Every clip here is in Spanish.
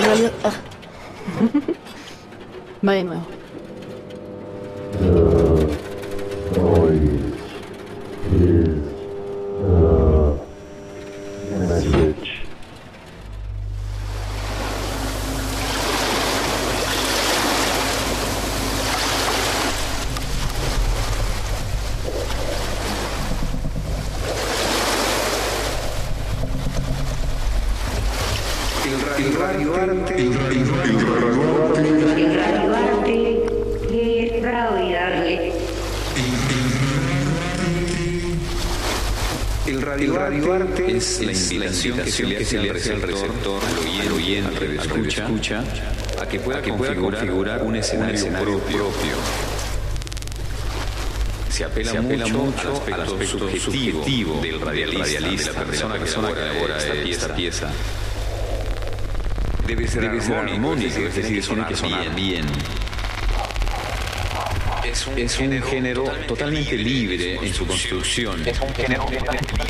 en realidad. ah. Va invitación que se le hace al receptor, al oyente, al escucha, escucha, a que pueda, configurar, un escenario, propio. Se apela, mucho, al aspecto, subjetivo, del radialista, de la persona, que elabora esta pieza. Debe ser, armónico, es decir, tiene que sonar bien. Es un, género totalmente libre en su construcción. Es un género totalmente libre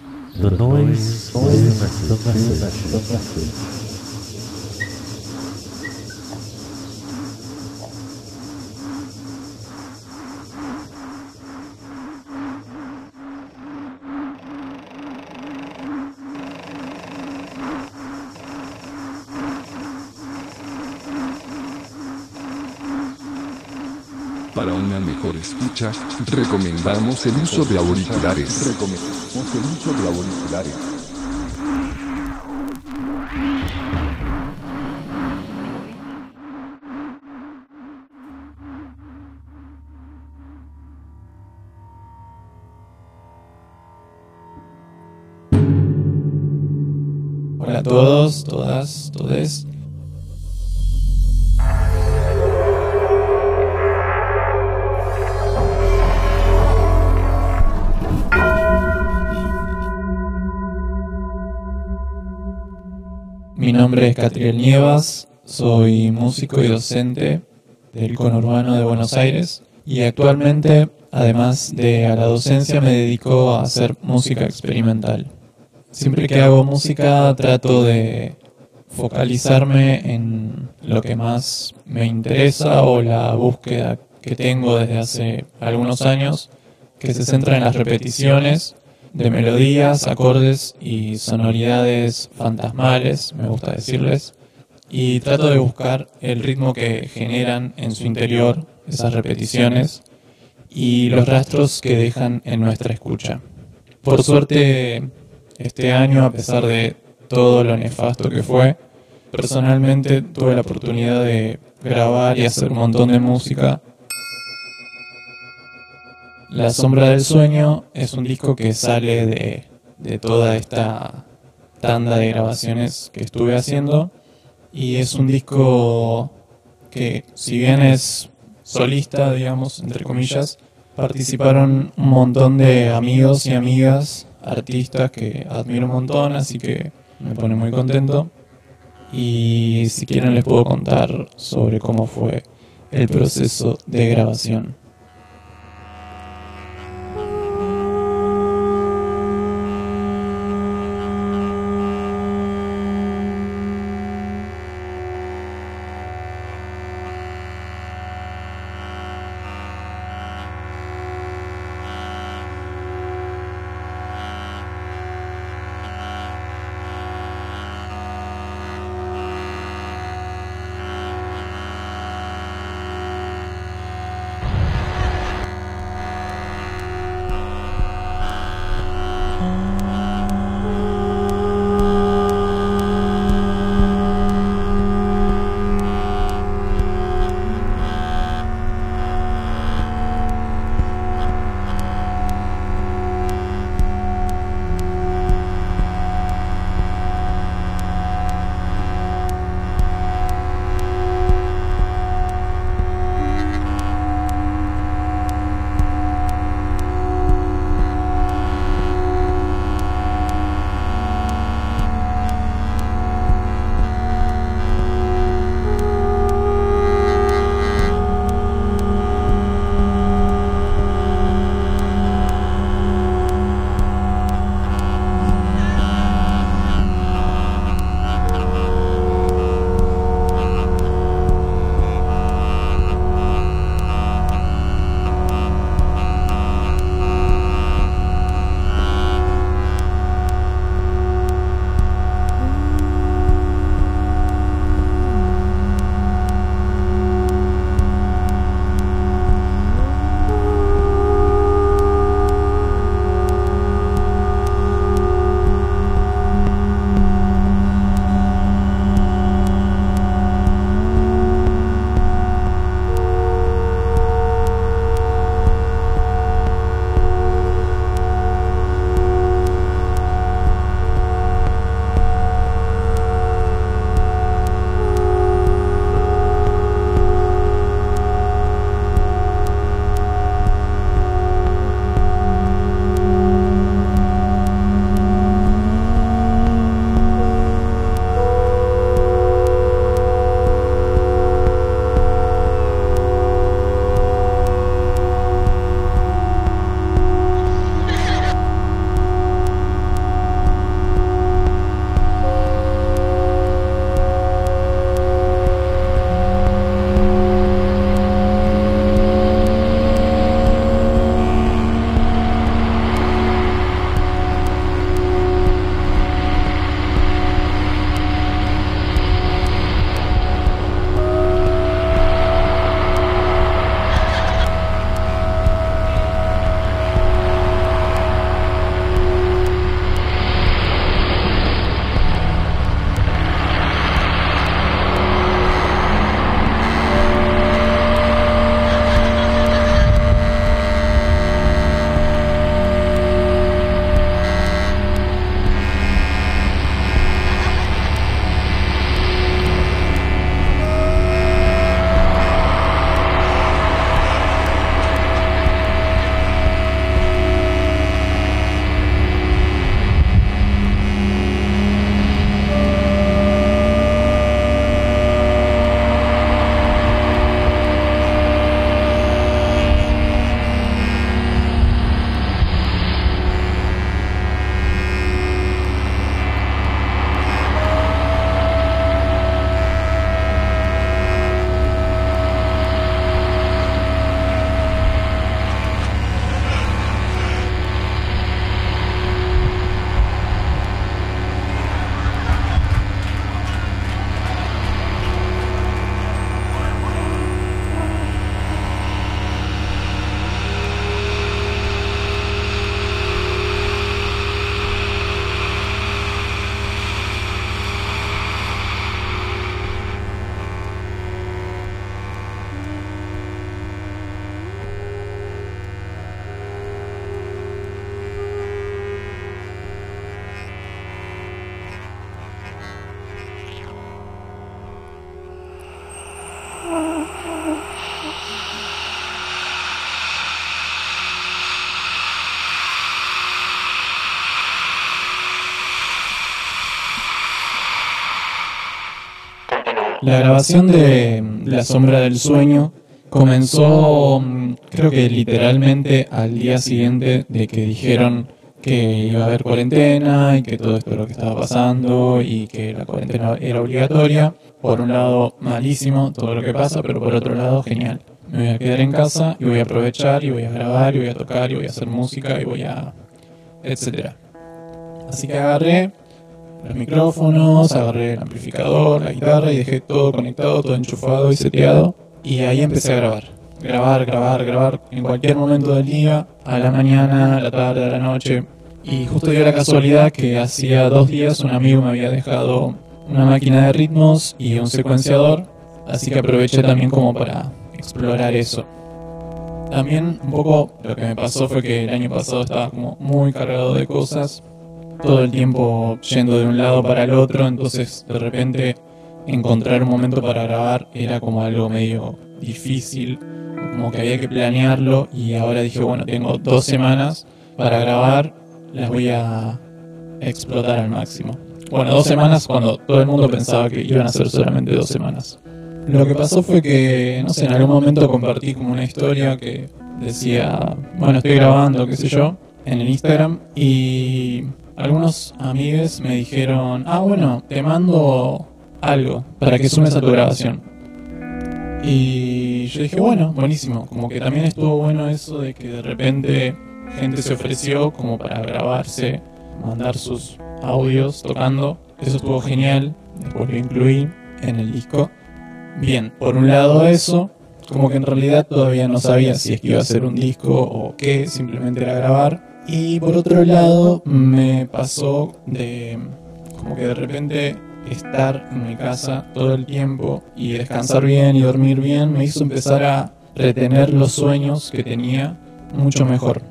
do dois, dois, dois. Escucha, recomendamos el uso de auriculares. Recomendamos el uso de auriculares. Hola a todos, todas, todes. Mi nombre es Catriel Nievas, soy músico y docente del conurbano de Buenos Aires y actualmente, además de a la docencia, me dedico a hacer música experimental. Siempre que hago música trato de focalizarme en lo que más me interesa o la búsqueda que tengo desde hace algunos años, que se centra en las repeticiones de melodías, acordes y sonoridades fantasmales, me gusta decirles, y trato de buscar el ritmo que generan en su interior esas repeticiones y los rastros que dejan en nuestra escucha. Por suerte, este año, a pesar de todo lo nefasto que fue, personalmente tuve la oportunidad de grabar y hacer un montón de música La Sombra del Sueño es un disco que sale de, de toda esta tanda de grabaciones que estuve haciendo y es un disco que si bien es solista, digamos, entre comillas, participaron un montón de amigos y amigas, artistas que admiro un montón, así que me pone muy contento. Y si quieren les puedo contar sobre cómo fue el proceso de grabación. La grabación de La sombra del sueño comenzó, mm, creo que literalmente al día siguiente de que dijeron que iba a haber cuarentena y que todo esto es lo que estaba pasando y que la cuarentena era obligatoria. Por un lado, malísimo todo lo que pasa, pero por otro lado, genial. Me voy a quedar en casa y voy a aprovechar y voy a grabar y voy a tocar y voy a hacer música y voy a... etcétera. Así que agarré los micrófonos, agarré el amplificador, la guitarra y dejé todo conectado, todo enchufado y seteado. Y ahí empecé a grabar. Grabar, grabar, grabar en cualquier momento del día, a la mañana, a la tarde, a la noche. Y justo dio la casualidad que hacía dos días un amigo me había dejado una máquina de ritmos y un secuenciador, así que aproveché también como para explorar eso. También un poco lo que me pasó fue que el año pasado estaba como muy cargado de cosas, todo el tiempo yendo de un lado para el otro, entonces de repente encontrar un momento para grabar era como algo medio difícil, como que había que planearlo y ahora dije, bueno, tengo dos semanas para grabar, las voy a explotar al máximo. Bueno, dos semanas cuando todo el mundo pensaba que iban a ser solamente dos semanas. Lo que pasó fue que, no sé, en algún momento compartí como una historia que decía, bueno, estoy grabando, qué sé yo, en el Instagram y algunos amigos me dijeron, ah, bueno, te mando algo para que sumes a tu grabación. Y yo dije, bueno, buenísimo. Como que también estuvo bueno eso de que de repente gente se ofreció como para grabarse, mandar sus audios tocando. Eso estuvo genial. Después lo incluí en el disco. Bien, por un lado eso, como que en realidad todavía no sabía si es que iba a ser un disco o qué, simplemente era grabar. Y por otro lado me pasó de como que de repente estar en mi casa todo el tiempo y descansar bien y dormir bien me hizo empezar a retener los sueños que tenía mucho mejor.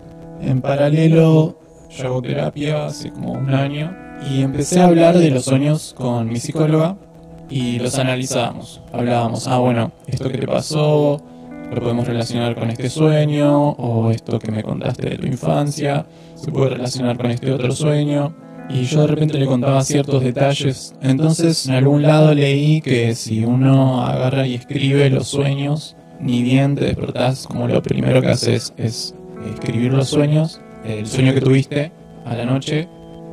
En paralelo, yo hago terapia hace como un año y empecé a hablar de los sueños con mi psicóloga y los analizábamos. Hablábamos, ah, bueno, esto que te pasó, lo podemos relacionar con este sueño, o esto que me contaste de tu infancia, se puede relacionar con este otro sueño. Y yo de repente le contaba ciertos detalles. Entonces, en algún lado leí que si uno agarra y escribe los sueños, ni bien te despertás, como lo primero que haces es escribir los sueños, el sueño que tuviste a la noche,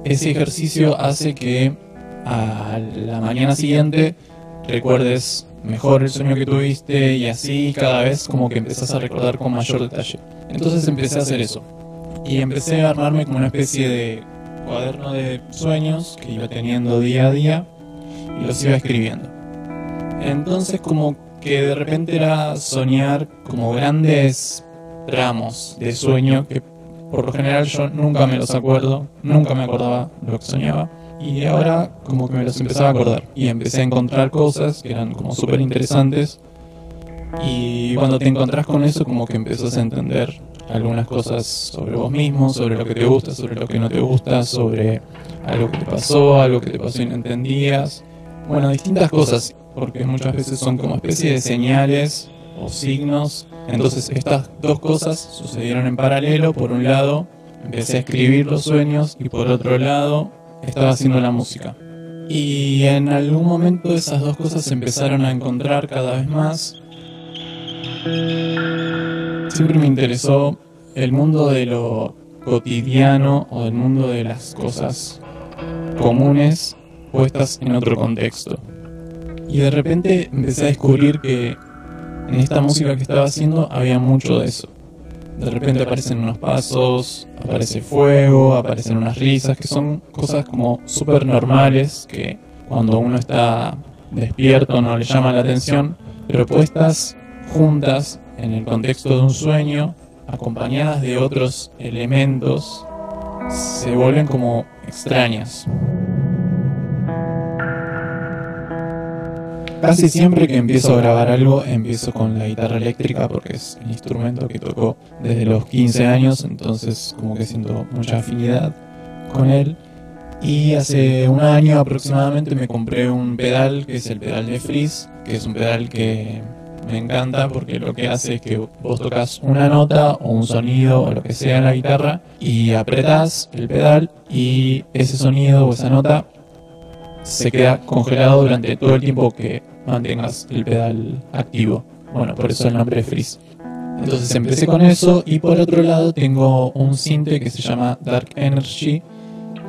ese ejercicio hace que a la mañana siguiente recuerdes mejor el sueño que tuviste y así cada vez como que empezás a recordar con mayor detalle. Entonces empecé a hacer eso. Y empecé a armarme como una especie de cuaderno de sueños que iba teniendo día a día y los iba escribiendo. Entonces como que de repente era soñar como grandes tramos de sueño que por lo general yo nunca me los acuerdo, nunca me acordaba lo que soñaba. Y ahora como que me los empezaba a acordar y empecé a encontrar cosas que eran como súper interesantes. Y cuando te encontrás con eso como que empezás a entender algunas cosas sobre vos mismo, sobre lo que te gusta, sobre lo que no te gusta, sobre algo que te pasó, algo que te pasó y no entendías. Bueno, distintas cosas, porque muchas veces son como especie de señales o signos. Entonces estas dos cosas sucedieron en paralelo. Por un lado, empecé a escribir los sueños y por otro lado, estaba haciendo la música. Y en algún momento esas dos cosas se empezaron a encontrar cada vez más. Siempre me interesó el mundo de lo cotidiano o el mundo de las cosas comunes puestas en otro contexto. Y de repente empecé a descubrir que en esta música que estaba haciendo había mucho de eso. De repente aparecen unos pasos, aparece fuego, aparecen unas risas, que son cosas como súper normales que cuando uno está despierto no le llama la atención, pero puestas juntas en el contexto de un sueño, acompañadas de otros elementos, se vuelven como extrañas. Casi siempre que empiezo a grabar algo, empiezo con la guitarra eléctrica porque es el instrumento que toco desde los 15 años, entonces como que siento mucha afinidad con él. Y hace un año aproximadamente me compré un pedal que es el pedal de Freeze, que es un pedal que me encanta porque lo que hace es que vos tocas una nota o un sonido o lo que sea en la guitarra y apretás el pedal y ese sonido o esa nota se queda congelado durante todo el tiempo que mantengas el pedal activo. Bueno, por eso el nombre es Freeze. Entonces empecé con eso y por otro lado tengo un cinte que se llama Dark Energy,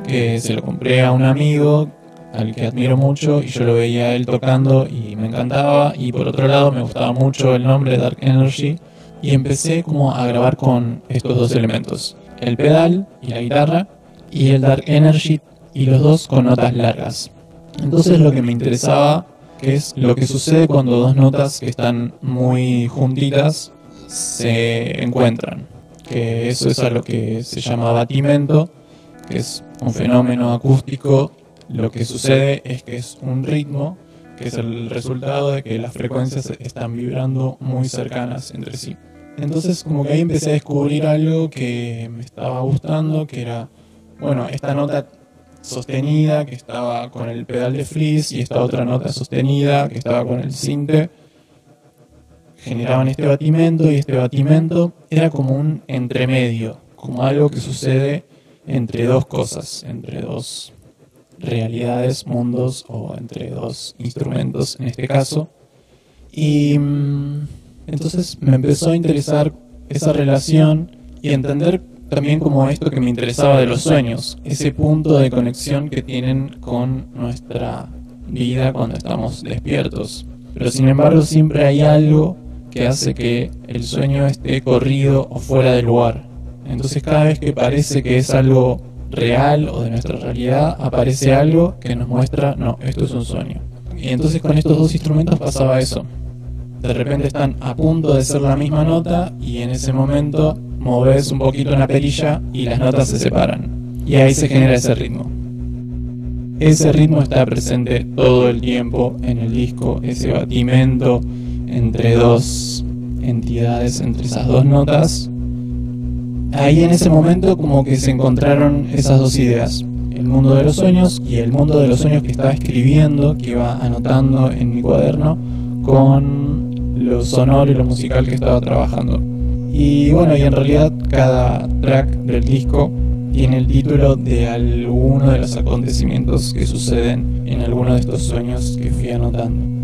que se lo compré a un amigo al que admiro mucho y yo lo veía él tocando y me encantaba y por otro lado me gustaba mucho el nombre Dark Energy y empecé como a grabar con estos dos elementos, el pedal y la guitarra y el Dark Energy y los dos con notas largas. Entonces lo que me interesaba que es lo que sucede cuando dos notas que están muy juntitas se encuentran, que eso es a lo que se llama batimento, que es un fenómeno acústico. Lo que sucede es que es un ritmo que es el resultado de que las frecuencias están vibrando muy cercanas entre sí. Entonces como que ahí empecé a descubrir algo que me estaba gustando, que era, bueno, esta nota sostenida que estaba con el pedal de freeze y esta otra nota sostenida que estaba con el cinte generaban este batimento y este batimento era como un entremedio, como algo que sucede entre dos cosas, entre dos realidades, mundos o entre dos instrumentos en este caso. Y mm, entonces me empezó a interesar esa relación y entender también como esto que me interesaba de los sueños, ese punto de conexión que tienen con nuestra vida cuando estamos despiertos. Pero sin embargo siempre hay algo que hace que el sueño esté corrido o fuera de lugar. Entonces cada vez que parece que es algo real o de nuestra realidad, aparece algo que nos muestra, no, esto es un sueño. Y entonces con estos dos instrumentos pasaba eso. De repente están a punto de ser la misma nota y en ese momento moves un poquito en la perilla y las notas se separan. Y ahí se genera ese ritmo. Ese ritmo está presente todo el tiempo en el disco, ese batimento entre dos entidades, entre esas dos notas. Ahí en ese momento como que se encontraron esas dos ideas, el mundo de los sueños y el mundo de los sueños que estaba escribiendo, que iba anotando en mi cuaderno, con lo sonoro y lo musical que estaba trabajando. Y bueno, y en realidad cada track del disco tiene el título de alguno de los acontecimientos que suceden en alguno de estos sueños que fui anotando.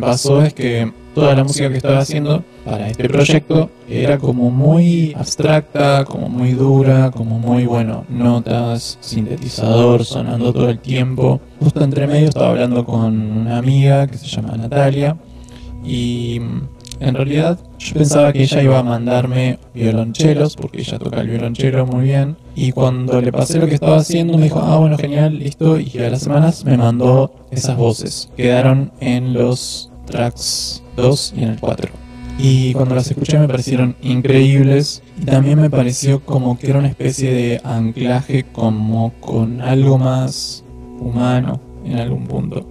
Pasó es que toda la música que estaba haciendo para este proyecto era como muy abstracta, como muy dura, como muy, bueno, notas, sintetizador sonando todo el tiempo. Justo entre medio estaba hablando con una amiga que se llama Natalia y en realidad yo pensaba que ella iba a mandarme violonchelos, porque ella toca el violonchelo muy bien. Y cuando le pasé lo que estaba haciendo, me dijo, ah, bueno, genial, listo. Y a las semanas me mandó esas voces. Quedaron en los tracks 2 y en el 4. Y cuando las escuché me parecieron increíbles. Y también me pareció como que era una especie de anclaje como con algo más humano en algún punto.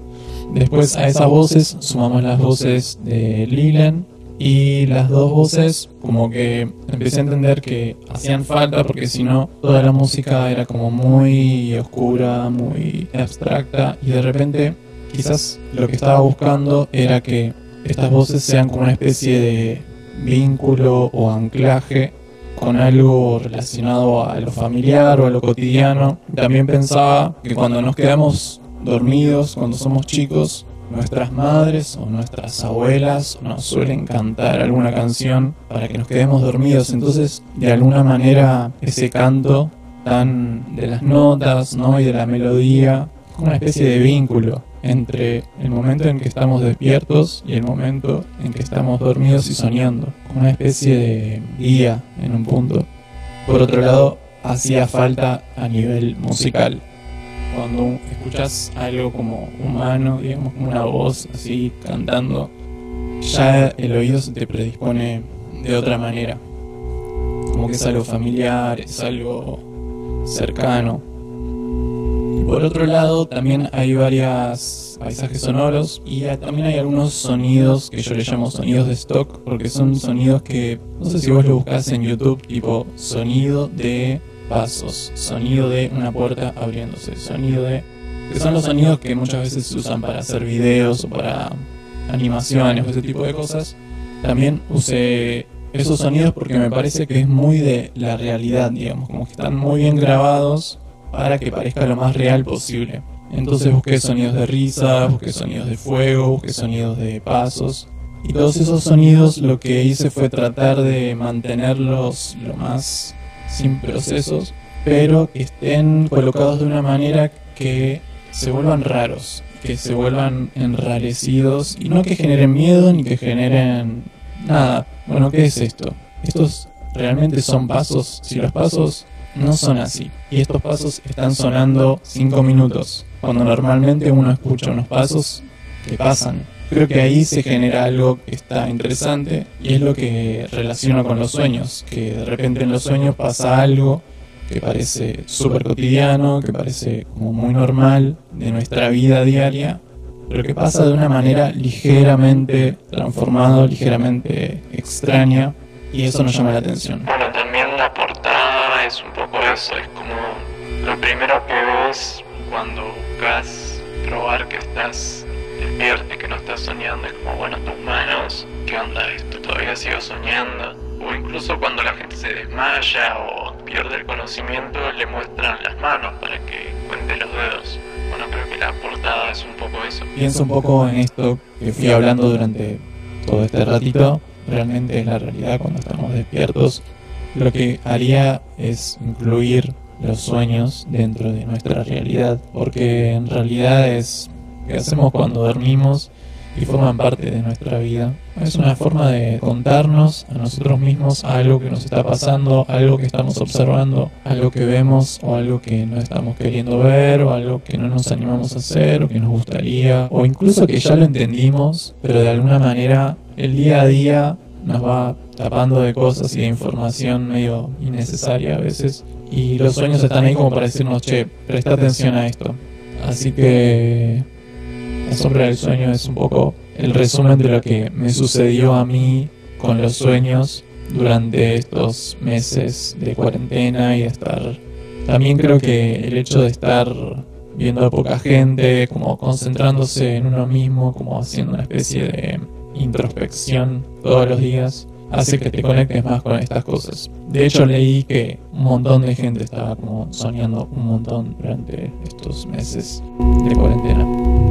Después a esas voces sumamos las voces de Leland y las dos voces como que empecé a entender que hacían falta porque si no toda la música era como muy oscura, muy abstracta y de repente quizás lo que estaba buscando era que estas voces sean como una especie de vínculo o anclaje con algo relacionado a lo familiar o a lo cotidiano. También pensaba que cuando nos quedamos dormidos, cuando somos chicos, nuestras madres o nuestras abuelas nos suelen cantar alguna canción para que nos quedemos dormidos. Entonces, de alguna manera, ese canto tan de las notas ¿no? y de la melodía como una especie de vínculo entre el momento en que estamos despiertos y el momento en que estamos dormidos y soñando, como una especie de guía en un punto. Por otro lado, hacía falta a nivel musical cuando escuchas algo como humano, digamos, como una voz así cantando, ya el oído se te predispone de otra manera. Como que es algo familiar, es algo cercano. Por otro lado, también hay varios paisajes sonoros y también hay algunos sonidos que yo le llamo sonidos de stock, porque son sonidos que, no sé si vos lo buscas en YouTube, tipo sonido de pasos, sonido de una puerta abriéndose, sonido de... que son los sonidos que muchas veces se usan para hacer videos o para animaciones o ese tipo de cosas. También usé esos sonidos porque me parece que es muy de la realidad, digamos, como que están muy bien grabados para que parezca lo más real posible. Entonces busqué sonidos de risa, busqué sonidos de fuego, busqué sonidos de pasos. Y todos esos sonidos lo que hice fue tratar de mantenerlos lo más sin procesos, pero que estén colocados de una manera que se vuelvan raros, que se vuelvan enrarecidos y no que generen miedo ni que generen nada. Bueno, ¿qué es esto? Estos realmente son pasos. Si los pasos no son así y estos pasos están sonando 5 minutos, cuando normalmente uno escucha unos pasos que pasan creo que ahí se genera algo que está interesante y es lo que relaciono con los sueños, que de repente en los sueños pasa algo que parece súper cotidiano, que parece como muy normal de nuestra vida diaria, pero que pasa de una manera ligeramente transformada, ligeramente extraña, y eso nos llama la atención. Es un poco eso, es como lo primero que ves cuando buscas probar que estás despierte, que no estás soñando, es como, bueno, tus manos, ¿qué onda esto? Todavía sigo soñando. O incluso cuando la gente se desmaya o pierde el conocimiento, le muestran las manos para que cuente los dedos. Bueno, creo que la portada es un poco eso. Pienso un poco en esto que fui hablando durante todo este ratito. Realmente es la realidad cuando estamos despiertos. Lo que haría es incluir los sueños dentro de nuestra realidad, porque en realidad es que hacemos cuando dormimos y forman parte de nuestra vida. Es una forma de contarnos a nosotros mismos algo que nos está pasando, algo que estamos observando, algo que vemos o algo que no estamos queriendo ver o algo que no nos animamos a hacer o que nos gustaría o incluso que ya lo entendimos, pero de alguna manera el día a día nos va tapando de cosas y de información medio innecesaria a veces y los sueños están ahí como para decirnos, che, presta atención a esto. Así que la sombra del sueño es un poco el resumen de lo que me sucedió a mí con los sueños durante estos meses de cuarentena y de estar... También creo que el hecho de estar viendo a poca gente, como concentrándose en uno mismo, como haciendo una especie de introspección todos los días, hace que te conectes más con estas cosas. De hecho leí que un montón de gente estaba como soñando un montón durante estos meses de cuarentena.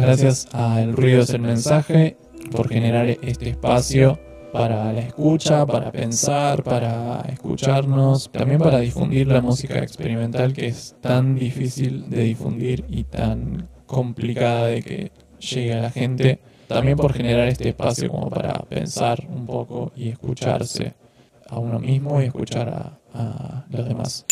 Gracias a El Ruido es el Mensaje por generar este espacio para la escucha, para pensar, para escucharnos, también para difundir la música experimental que es tan difícil de difundir y tan complicada de que llegue a la gente. También por generar este espacio como para pensar un poco y escucharse a uno mismo y escuchar a los demás.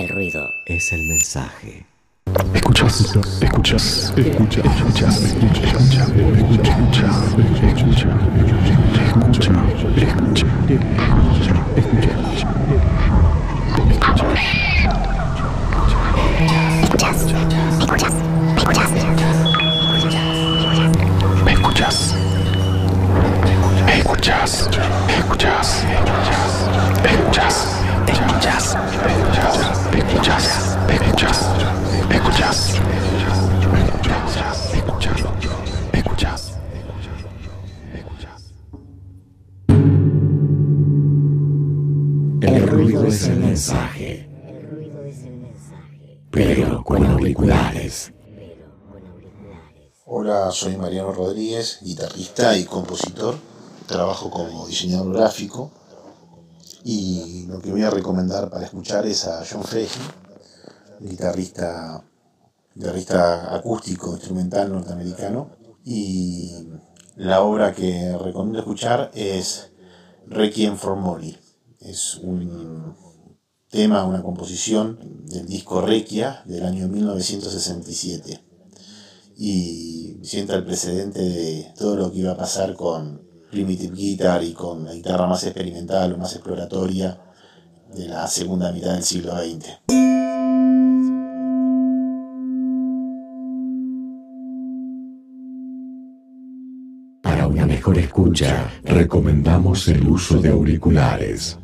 El ruido es el mensaje. Escuchas, escuchas, escuchas, escuchas, escuchas, escucha, escucha, escucha, escucha, escuchas, escuchas, escuchas, escuchas, escuchas, escuchas, escuchas, Hola, soy Mariano Rodríguez, guitarrista y compositor. Trabajo como diseñador gráfico. Y lo que voy a recomendar para escuchar es a John Fahey, guitarrista, guitarrista acústico, instrumental norteamericano. Y la obra que recomiendo escuchar es Requiem for Molly. Es un tema, una composición del disco Requia del año 1967. Y sienta el precedente de todo lo que iba a pasar con Primitive Guitar y con la guitarra más experimental o más exploratoria de la segunda mitad del siglo XX. Para una mejor escucha, recomendamos el uso de auriculares.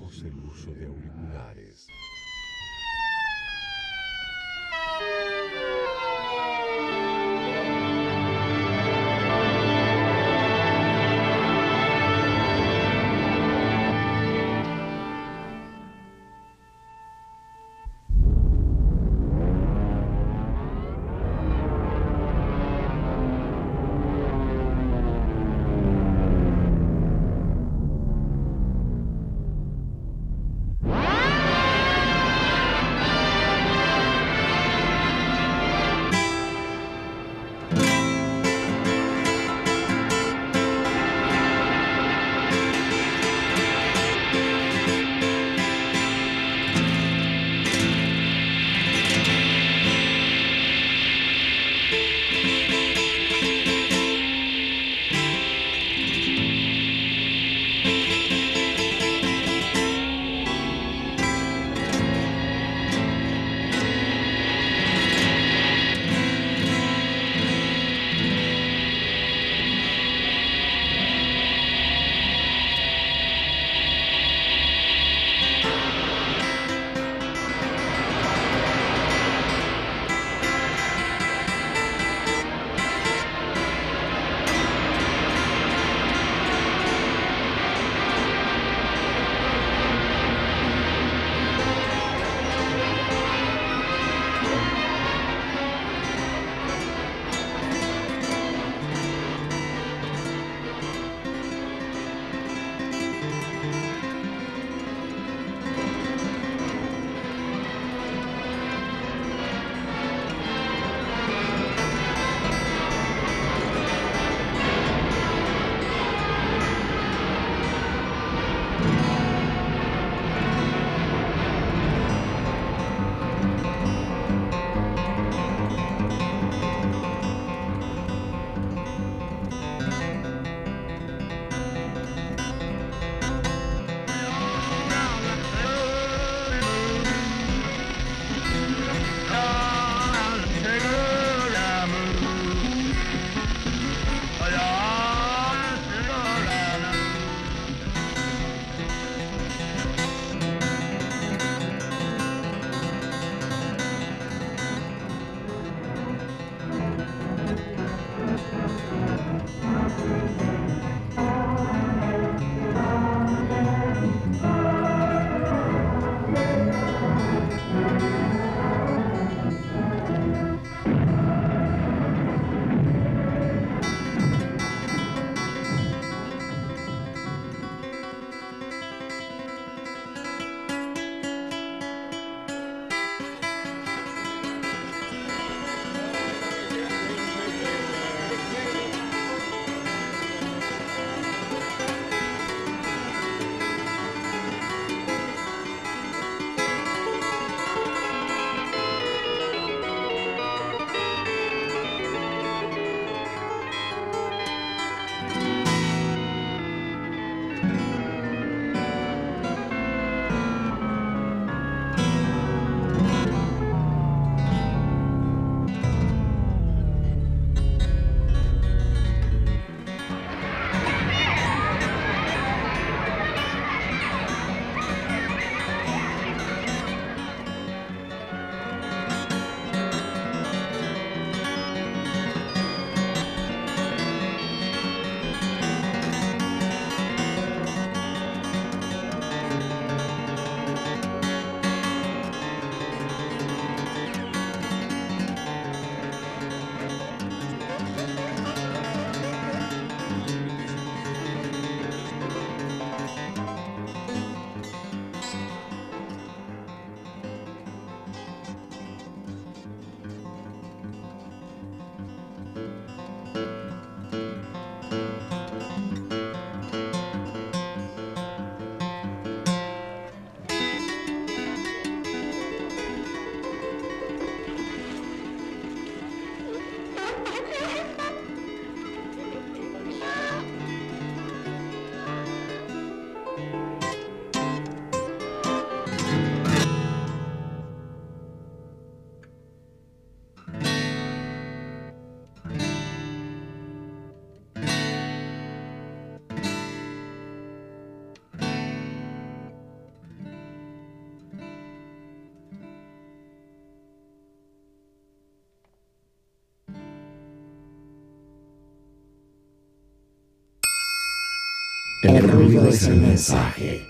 El ruido es el mensaje.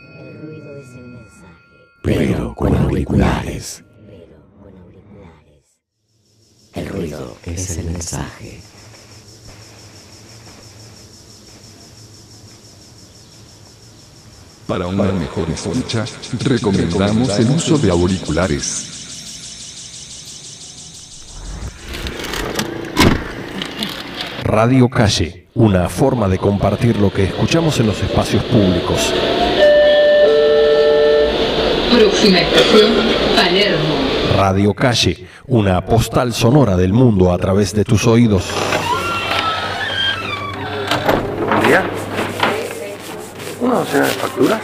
Pero con auriculares. El ruido es el mensaje. Para una mejor escucha, recomendamos el uso de auriculares. Radio Calle, una forma de compartir lo que escuchamos en los espacios públicos. Próxima estación, Palermo. Radio Calle, una postal sonora del mundo a través de tus oídos. Buen día. ¿Una docena de facturas?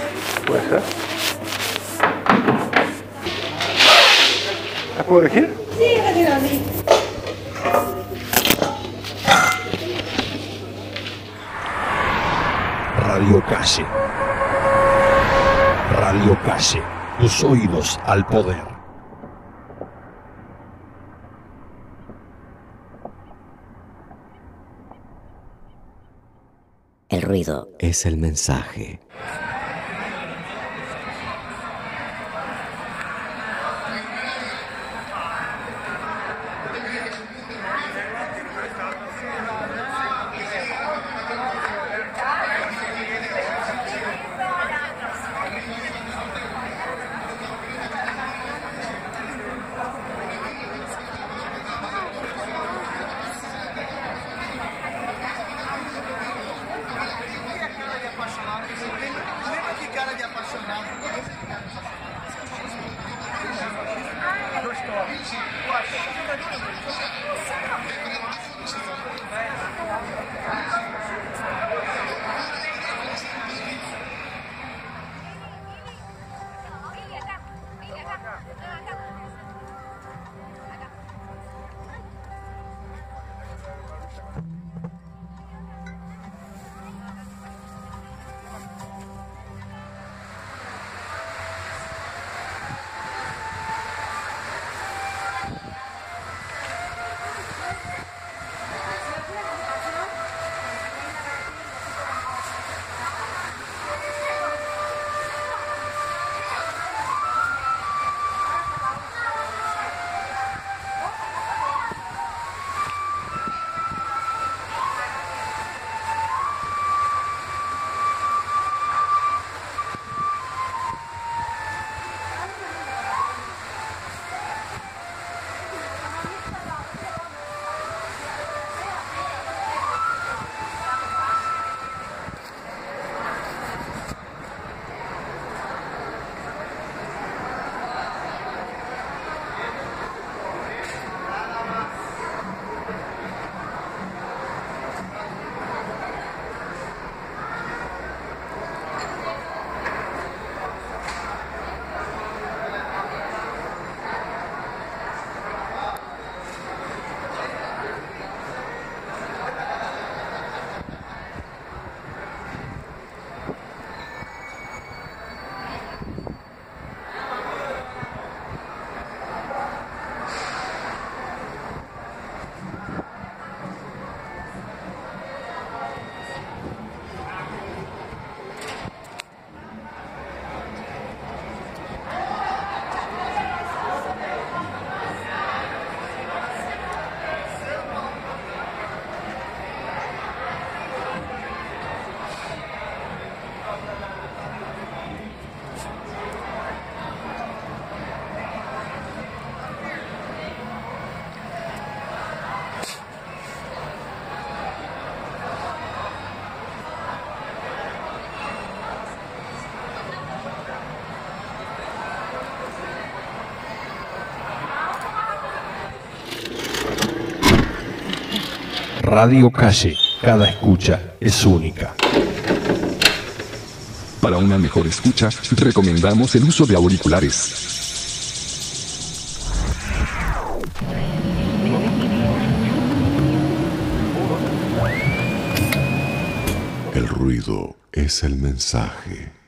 ¿Puede ser? ¿Las puedo elegir? Sí, así. Radio Calle. Radio Calle, tus oídos al poder. El ruido es el mensaje. Radio Calle, cada escucha es única. Para una mejor escucha, recomendamos el uso de auriculares. El ruido es el mensaje.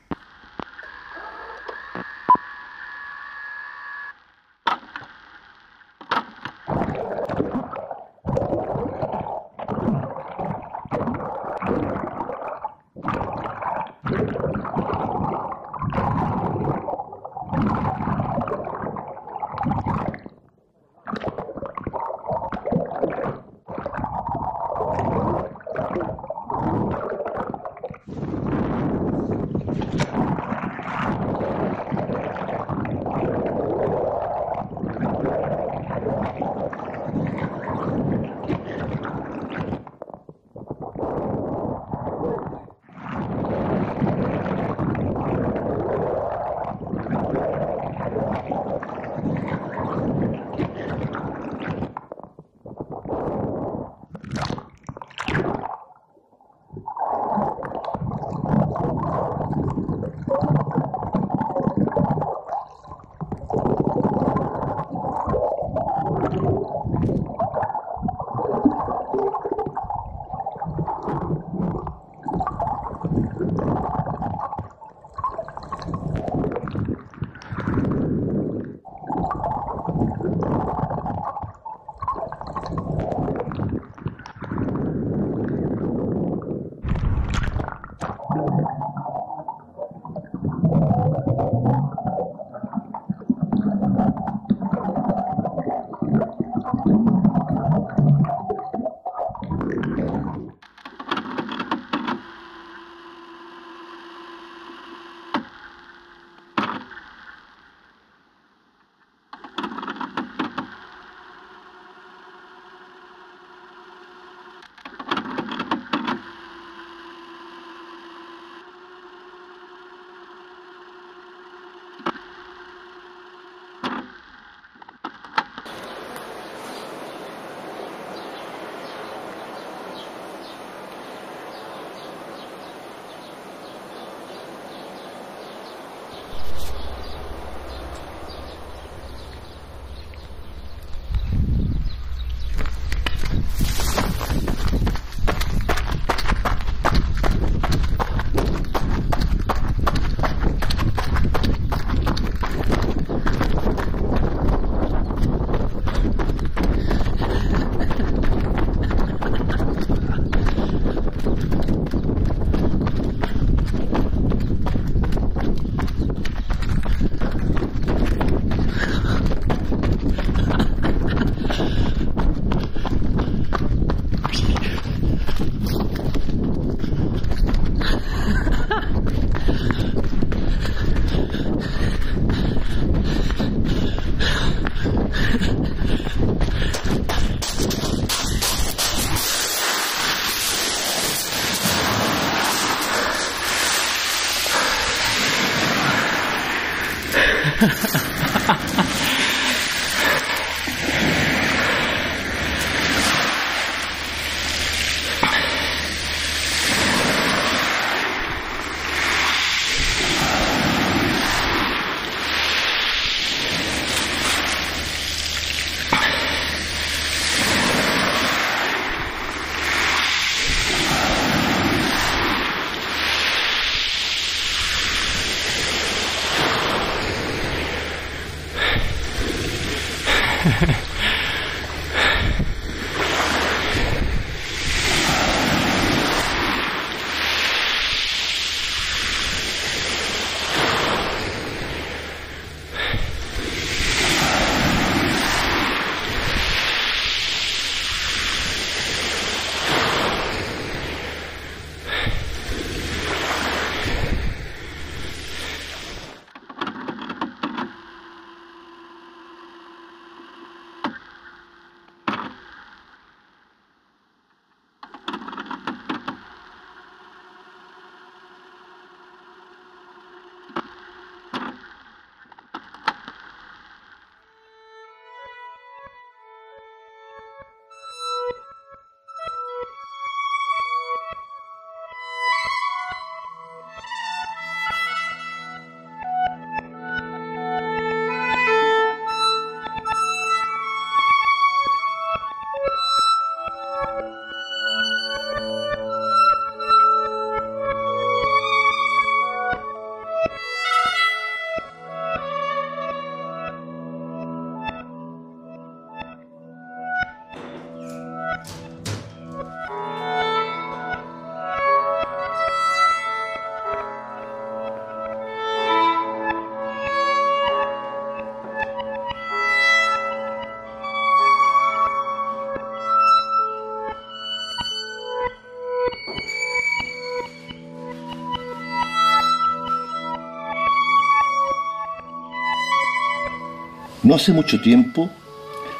No hace mucho tiempo,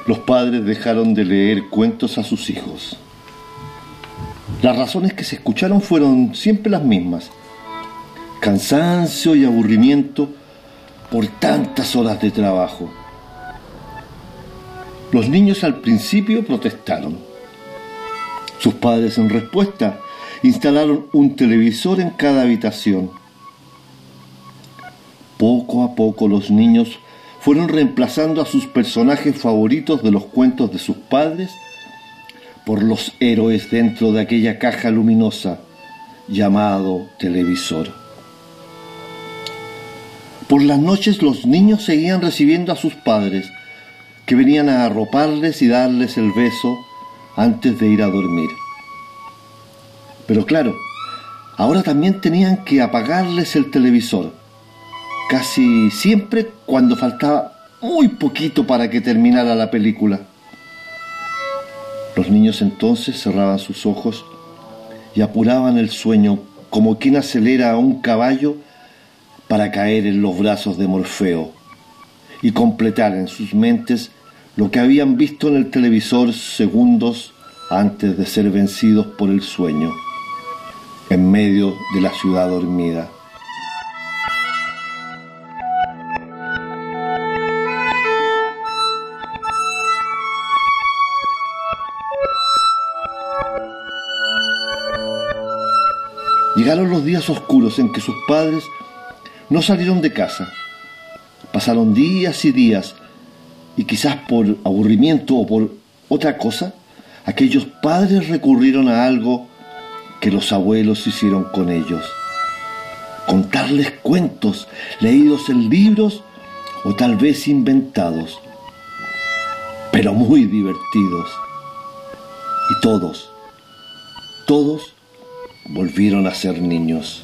los padres dejaron de leer cuentos a sus hijos. Las razones que se escucharon fueron siempre las mismas. Cansancio y aburrimiento por tantas horas de trabajo. Los niños al principio protestaron. Sus padres en respuesta instalaron un televisor en cada habitación. Poco a poco los niños fueron reemplazando a sus personajes favoritos de los cuentos de sus padres por los héroes dentro de aquella caja luminosa llamado televisor. Por las noches los niños seguían recibiendo a sus padres, que venían a arroparles y darles el beso antes de ir a dormir. Pero claro, ahora también tenían que apagarles el televisor casi siempre cuando faltaba muy poquito para que terminara la película. Los niños entonces cerraban sus ojos y apuraban el sueño como quien acelera a un caballo para caer en los brazos de Morfeo y completar en sus mentes lo que habían visto en el televisor segundos antes de ser vencidos por el sueño, en medio de la ciudad dormida. Llegaron los días oscuros en que sus padres no salieron de casa. Pasaron días y días y quizás por aburrimiento o por otra cosa, aquellos padres recurrieron a algo que los abuelos hicieron con ellos. Contarles cuentos leídos en libros o tal vez inventados, pero muy divertidos. Y todos, todos volvieron a ser niños.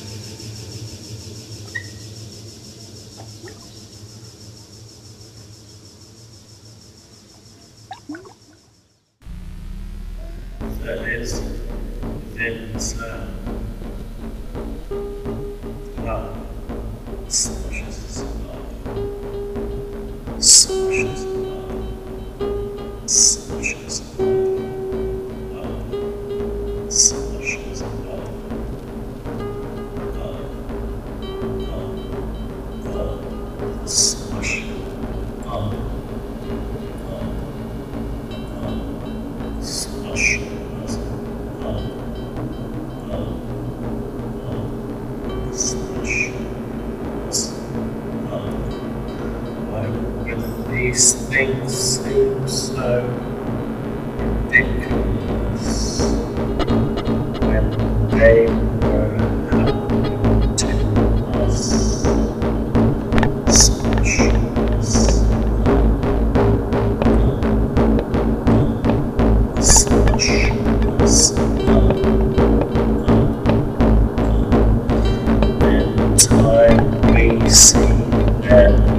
eyes.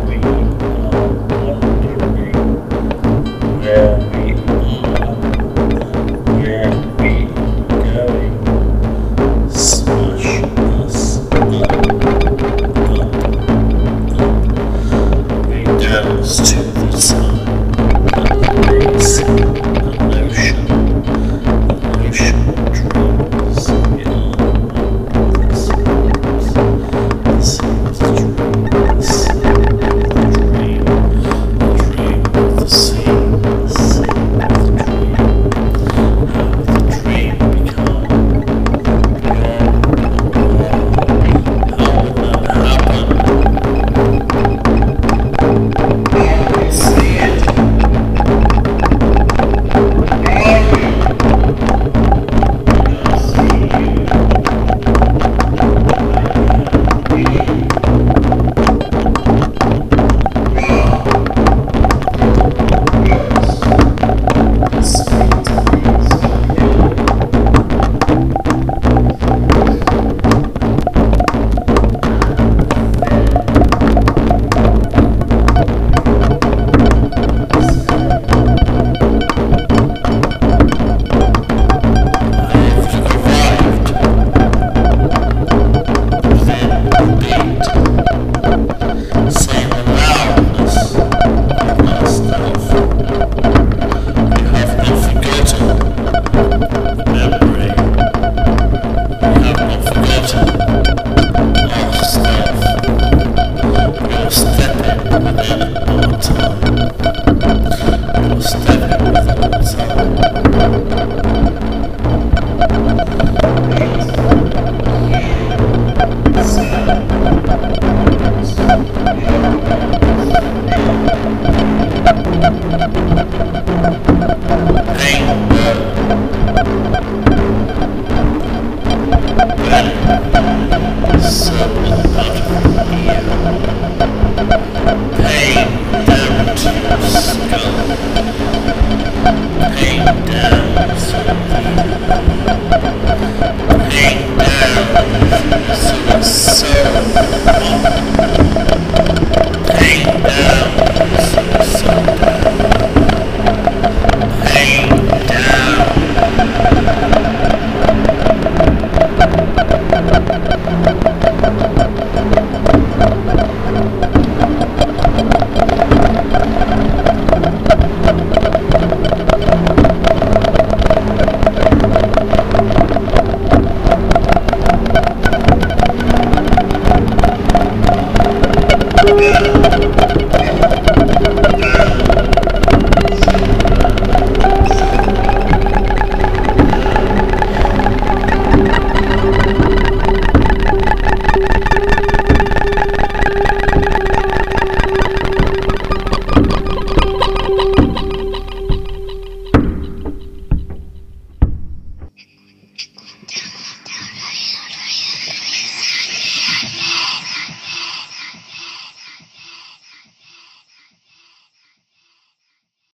Thank.